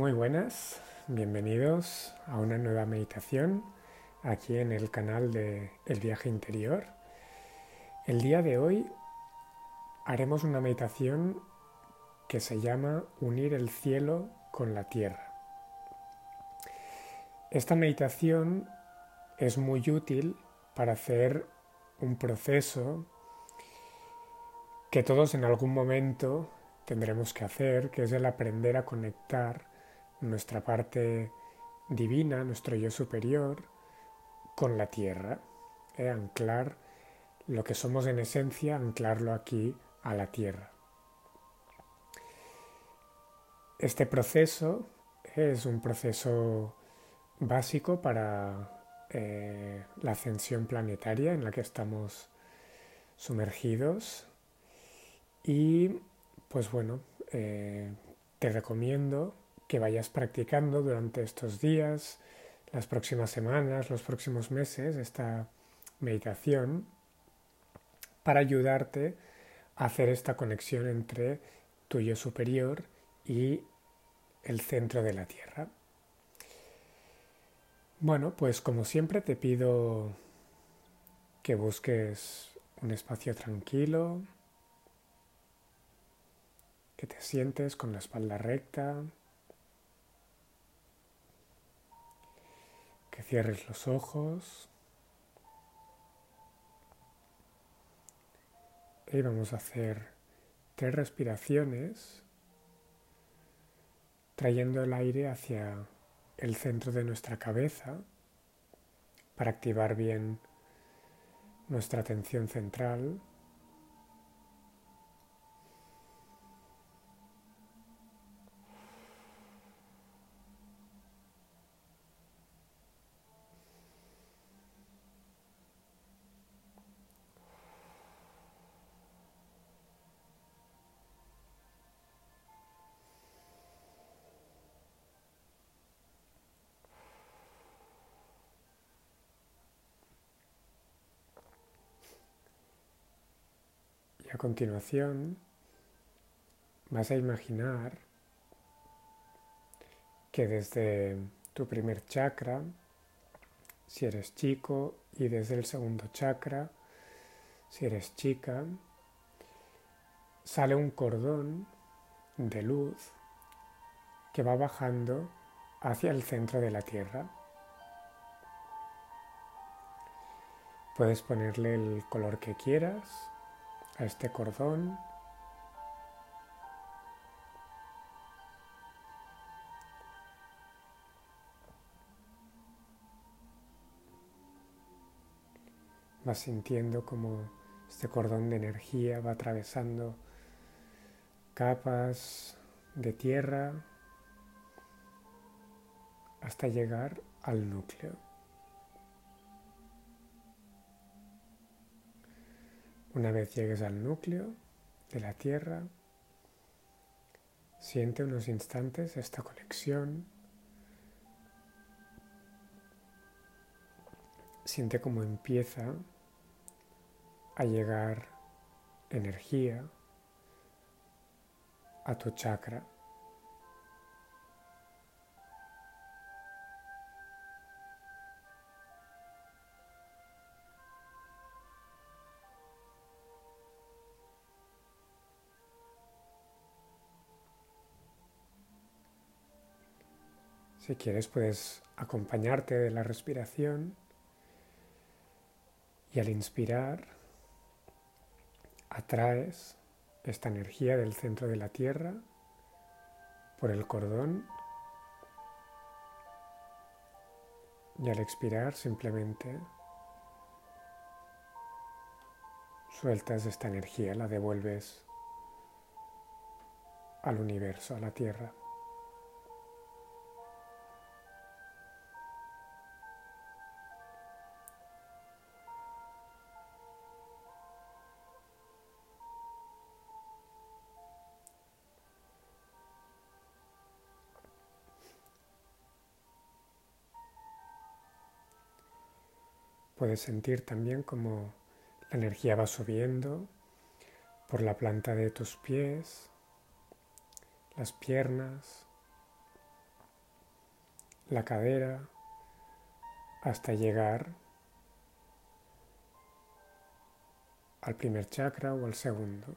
Muy buenas, bienvenidos a una nueva meditación aquí en el canal de El viaje interior. El día de hoy haremos una meditación que se llama Unir el cielo con la tierra. Esta meditación es muy útil para hacer un proceso que todos en algún momento tendremos que hacer, que es el aprender a conectar nuestra parte divina, nuestro yo superior, con la tierra, ¿eh? anclar lo que somos en esencia, anclarlo aquí a la tierra. Este proceso es un proceso básico para eh, la ascensión planetaria en la que estamos sumergidos y pues bueno, eh, te recomiendo que vayas practicando durante estos días, las próximas semanas, los próximos meses, esta meditación para ayudarte a hacer esta conexión entre tu yo superior y el centro de la Tierra. Bueno, pues como siempre te pido que busques un espacio tranquilo, que te sientes con la espalda recta, que cierres los ojos. Y vamos a hacer tres respiraciones trayendo el aire hacia el centro de nuestra cabeza para activar bien nuestra atención central a continuación vas a imaginar que desde tu primer chakra, si eres chico, y desde el segundo chakra, si eres chica, sale un cordón de luz que va bajando hacia el centro de la Tierra. Puedes ponerle el color que quieras a este cordón. Vas sintiendo como este cordón de energía va atravesando capas de tierra hasta llegar al núcleo. Una vez llegues al núcleo de la Tierra, siente unos instantes esta conexión. Siente cómo empieza a llegar energía a tu chakra. Si quieres puedes acompañarte de la respiración y al inspirar atraes esta energía del centro de la Tierra por el cordón y al expirar simplemente sueltas esta energía, la devuelves al universo, a la Tierra. Puedes sentir también como la energía va subiendo por la planta de tus pies, las piernas, la cadera hasta llegar al primer chakra o al segundo.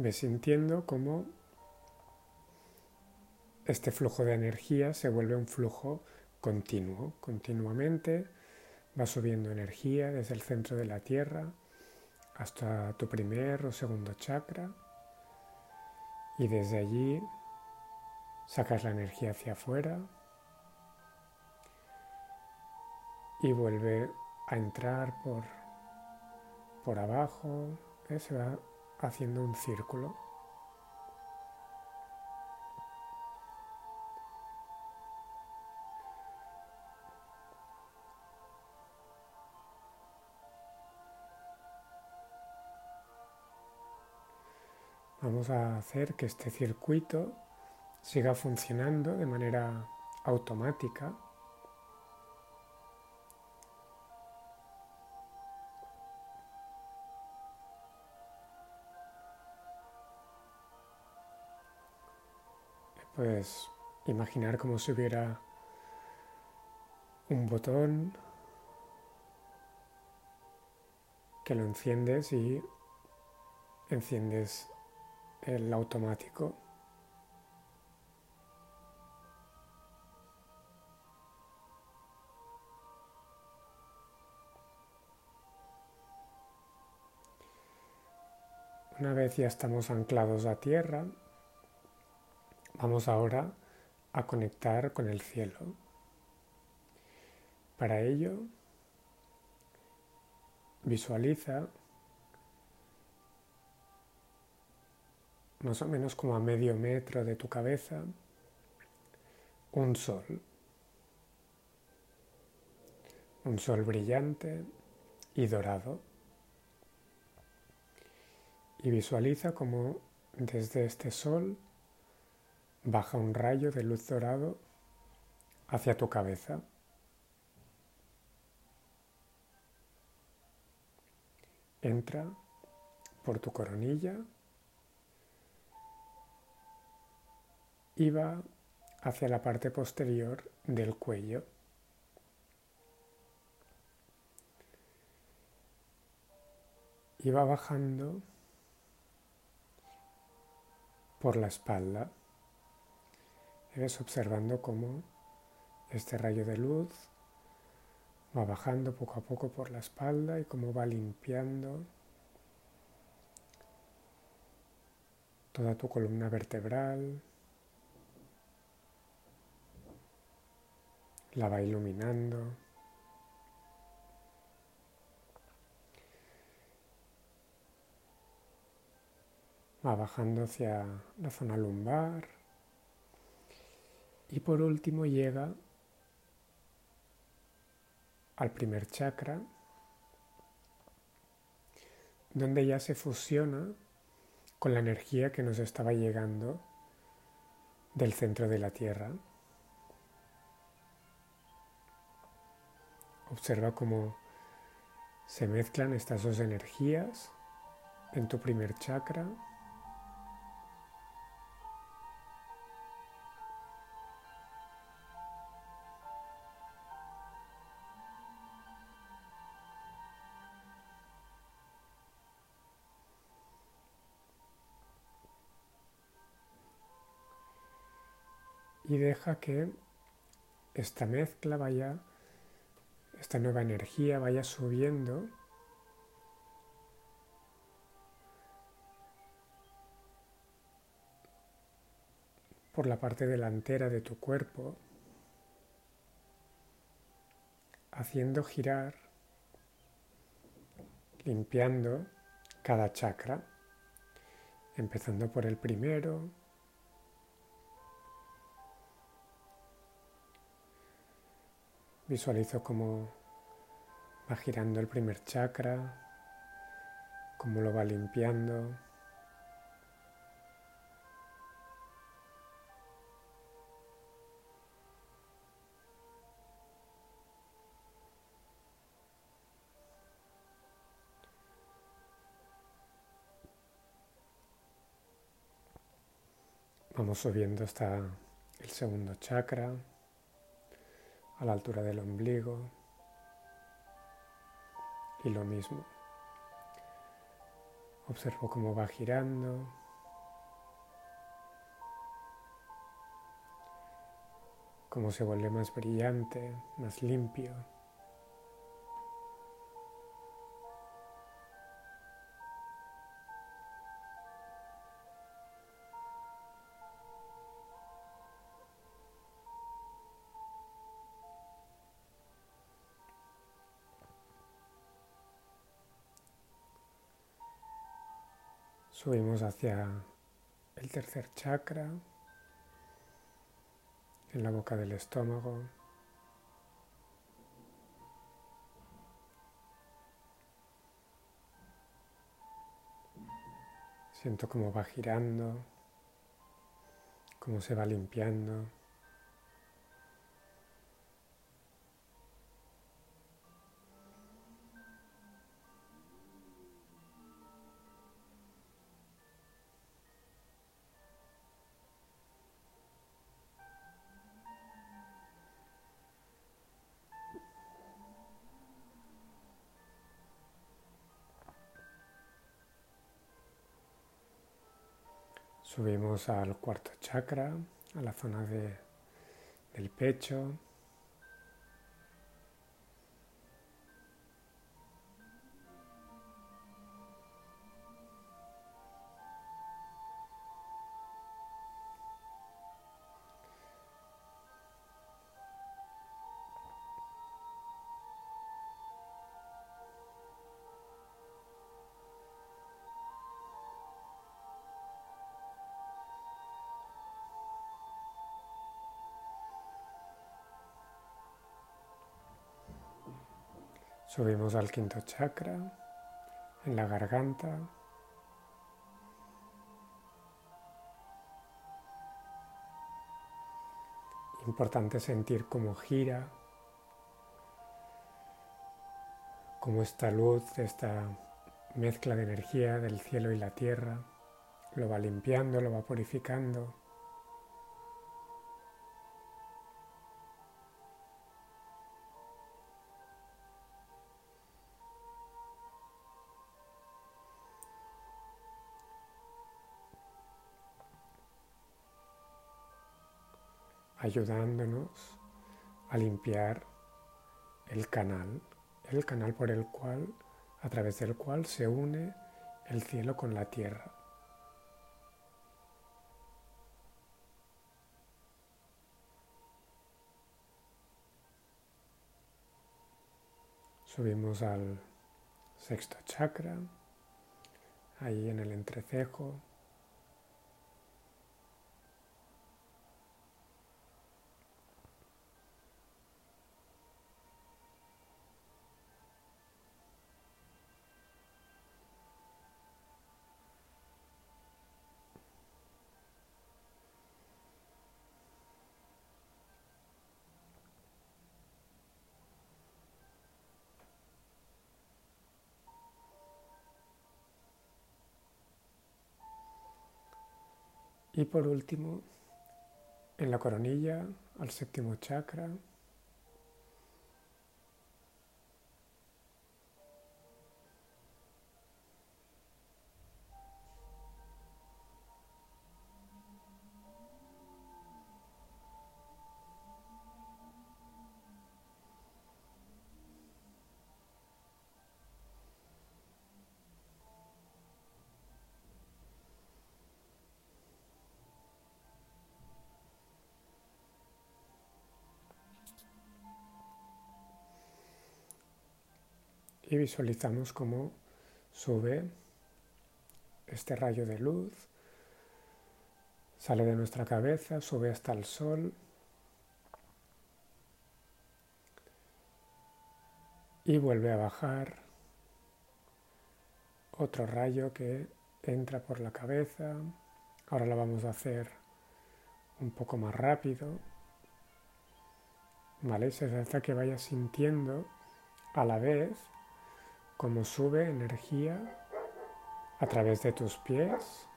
Ves sintiendo cómo este flujo de energía se vuelve un flujo continuo, continuamente va subiendo energía desde el centro de la Tierra hasta tu primer o segundo chakra y desde allí sacas la energía hacia afuera y vuelve a entrar por, por abajo, ¿eh? se va haciendo un círculo. Vamos a hacer que este circuito siga funcionando de manera automática Imaginar como si hubiera un botón que lo enciendes y enciendes el automático. Una vez ya estamos anclados a tierra, Vamos ahora a conectar con el cielo. Para ello, visualiza más o menos como a medio metro de tu cabeza un sol. Un sol brillante y dorado. Y visualiza como desde este sol baja un rayo de luz dorado hacia tu cabeza. Entra por tu coronilla y va hacia la parte posterior del cuello. Y va bajando por la espalda ves observando cómo este rayo de luz va bajando poco a poco por la espalda y cómo va limpiando toda tu columna vertebral, la va iluminando. Va bajando hacia la zona lumbar. Y por último llega al primer chakra, donde ya se fusiona con la energía que nos estaba llegando del centro de la Tierra. Observa cómo se mezclan estas dos energías en tu primer chakra y deja que esta mezcla vaya, esta nueva energía vaya subiendo. Por la parte delantera de tu cuerpo, haciendo girar, limpiando cada chakra, empezando por el primero, Visualizo cómo va girando el primer chakra, cómo lo va limpiando. Vamos subiendo hasta el segundo chakra, a la altura del ombligo. Y lo mismo. Observo cómo va girando. Cómo se vuelve más brillante, más limpio. Subimos hacia el tercer chakra, en la boca del estómago. Siento cómo va girando, cómo se va limpiando. Subimos al cuarto chakra, a la zona de, del pecho. Subimos al quinto chakra, en la garganta. Importante sentir cómo gira, cómo esta luz, esta mezcla de energía del cielo y la tierra, lo va limpiando, lo va purificando. Ayudándonos a limpiar el canal, el canal por el cual, a través del cual se une el cielo con la tierra. Subimos al sexto chakra, ahí en el entrecejo, Y por último, en la coronilla, al séptimo chakra, y visualizamos cómo sube este rayo de luz, sale de nuestra cabeza, sube hasta el sol y vuelve a bajar otro rayo que entra por la cabeza. Ahora lo vamos a hacer un poco más rápido. ¿Vale? Se trata que vayas sintiendo a la vez cómo sube energía a través de tus pies.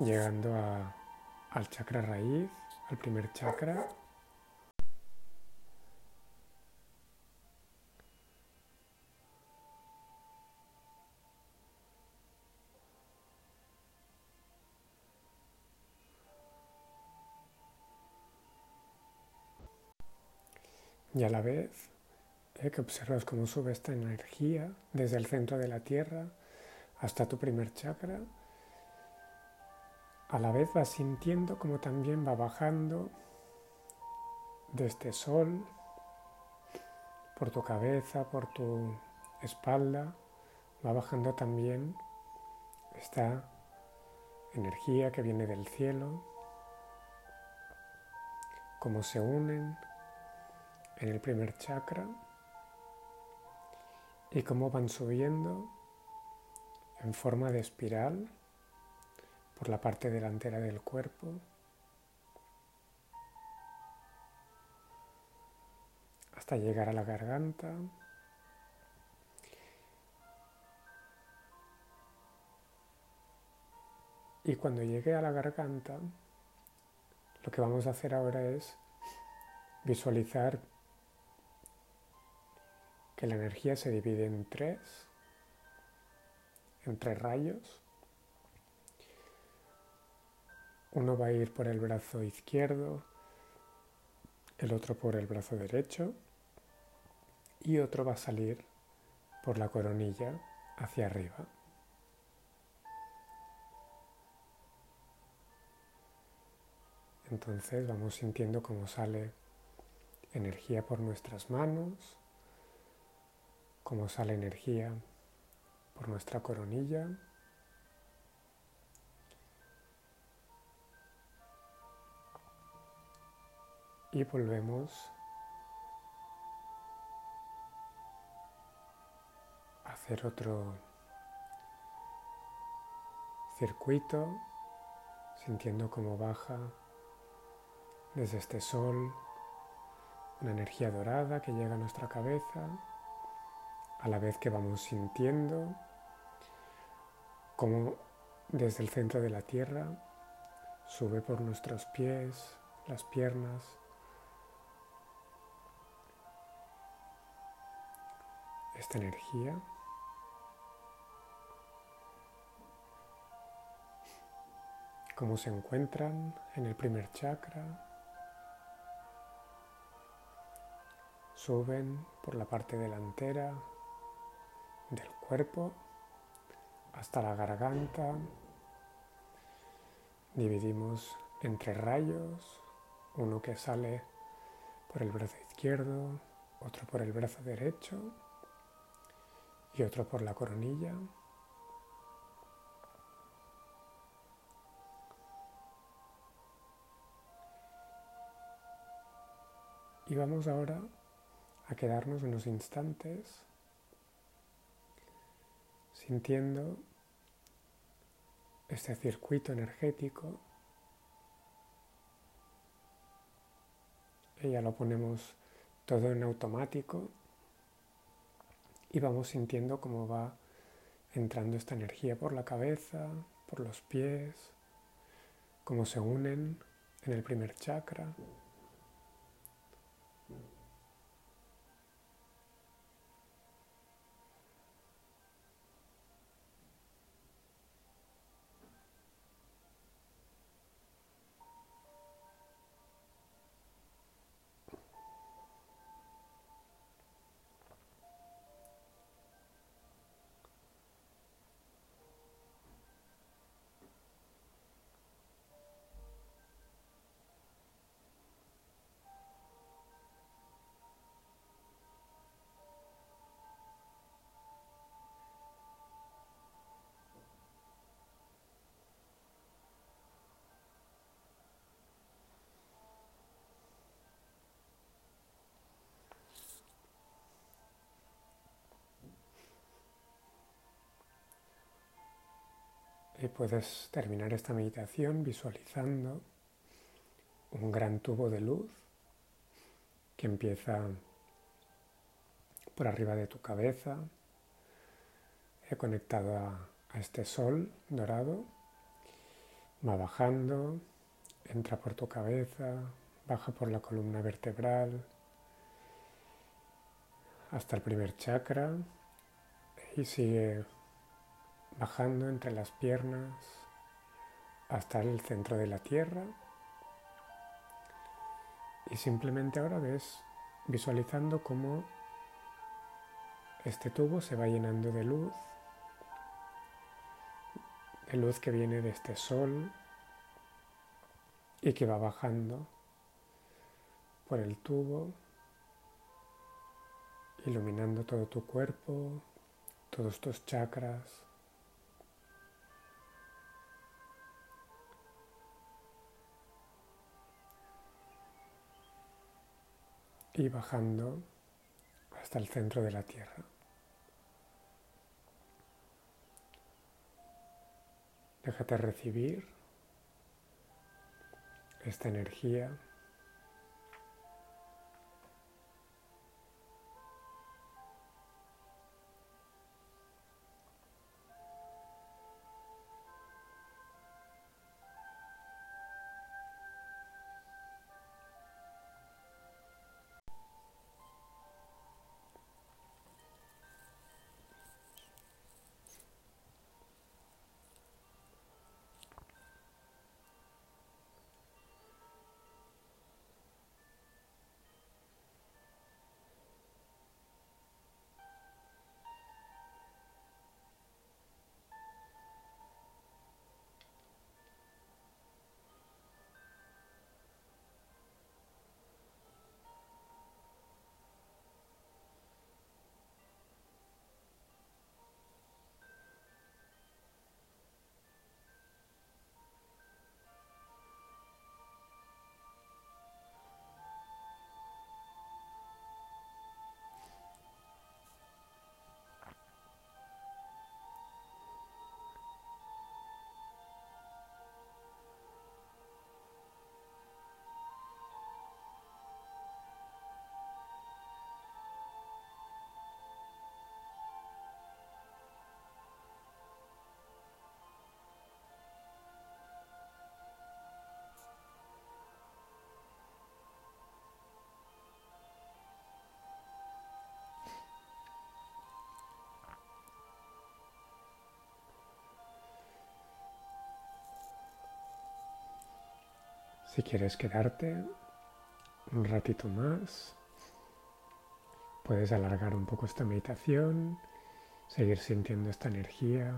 Llegando al chakra raíz, al primer chakra. Y a la vez eh, que observas cómo sube esta energía desde el centro de la Tierra hasta tu primer chakra, a la vez vas sintiendo como también va bajando desde este sol por tu cabeza, por tu espalda, va bajando también esta energía que viene del cielo, cómo se unen en el primer chakra y cómo van subiendo en forma de espiral por la parte delantera del cuerpo. hasta llegar a la garganta. Y cuando llegue a la garganta, lo que vamos a hacer ahora es visualizar la energía se divide en tres, en tres rayos. Uno va a ir por el brazo izquierdo, el otro por el brazo derecho y otro va a salir por la coronilla hacia arriba. Entonces vamos sintiendo cómo sale energía por nuestras manos, cómo sale energía por nuestra coronilla. Y volvemos a hacer otro circuito, sintiendo cómo baja desde este sol una energía dorada que llega a nuestra cabeza a la vez que vamos sintiendo cómo desde el centro de la tierra sube por nuestros pies, las piernas, esta energía. cómo se encuentran en el primer chakra, suben por la parte delantera del cuerpo hasta la garganta. Dividimos entre rayos, uno que sale por el brazo izquierdo, otro por el brazo derecho y otro por la coronilla. Y vamos ahora a quedarnos unos instantes sintiendo este circuito energético. Y ya lo ponemos todo en automático y vamos sintiendo cómo va entrando esta energía por la cabeza, por los pies, cómo se unen en el primer chakra. Y puedes terminar esta meditación visualizando un gran tubo de luz que empieza por arriba de tu cabeza, he conectado a este sol dorado, va bajando, entra por tu cabeza, baja por la columna vertebral hasta el primer chakra y sigue bajando entre las piernas hasta el centro de la tierra. Y simplemente ahora ves visualizando cómo este tubo se va llenando de luz, de luz que viene de este sol y que va bajando por el tubo, iluminando todo tu cuerpo, todos tus chakras. Y bajando hasta el centro de la Tierra. Déjate recibir esta energía Si quieres quedarte un ratito más, puedes alargar un poco esta meditación, seguir sintiendo esta energía,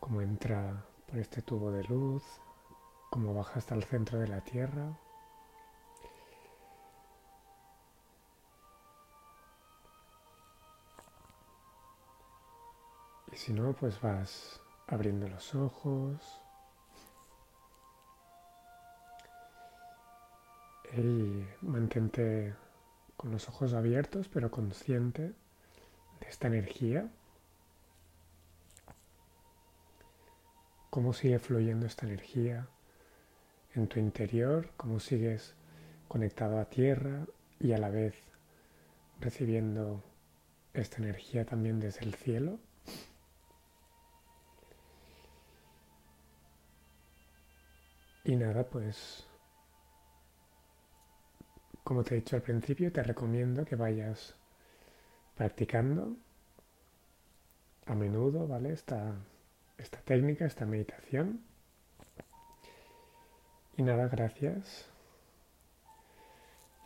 cómo entra por este tubo de luz, cómo baja hasta el centro de la tierra. Y si no, pues vas abriendo los ojos, y mantente con los ojos abiertos pero consciente de esta energía. Cómo sigue fluyendo esta energía en tu interior, cómo sigues conectado a tierra y a la vez recibiendo esta energía también desde el cielo. Y nada, pues como te he dicho al principio, te recomiendo que vayas practicando a menudo, ¿vale? Esta, esta técnica, esta meditación. Y nada, gracias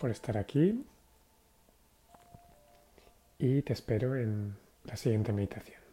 por estar aquí y te espero en la siguiente meditación.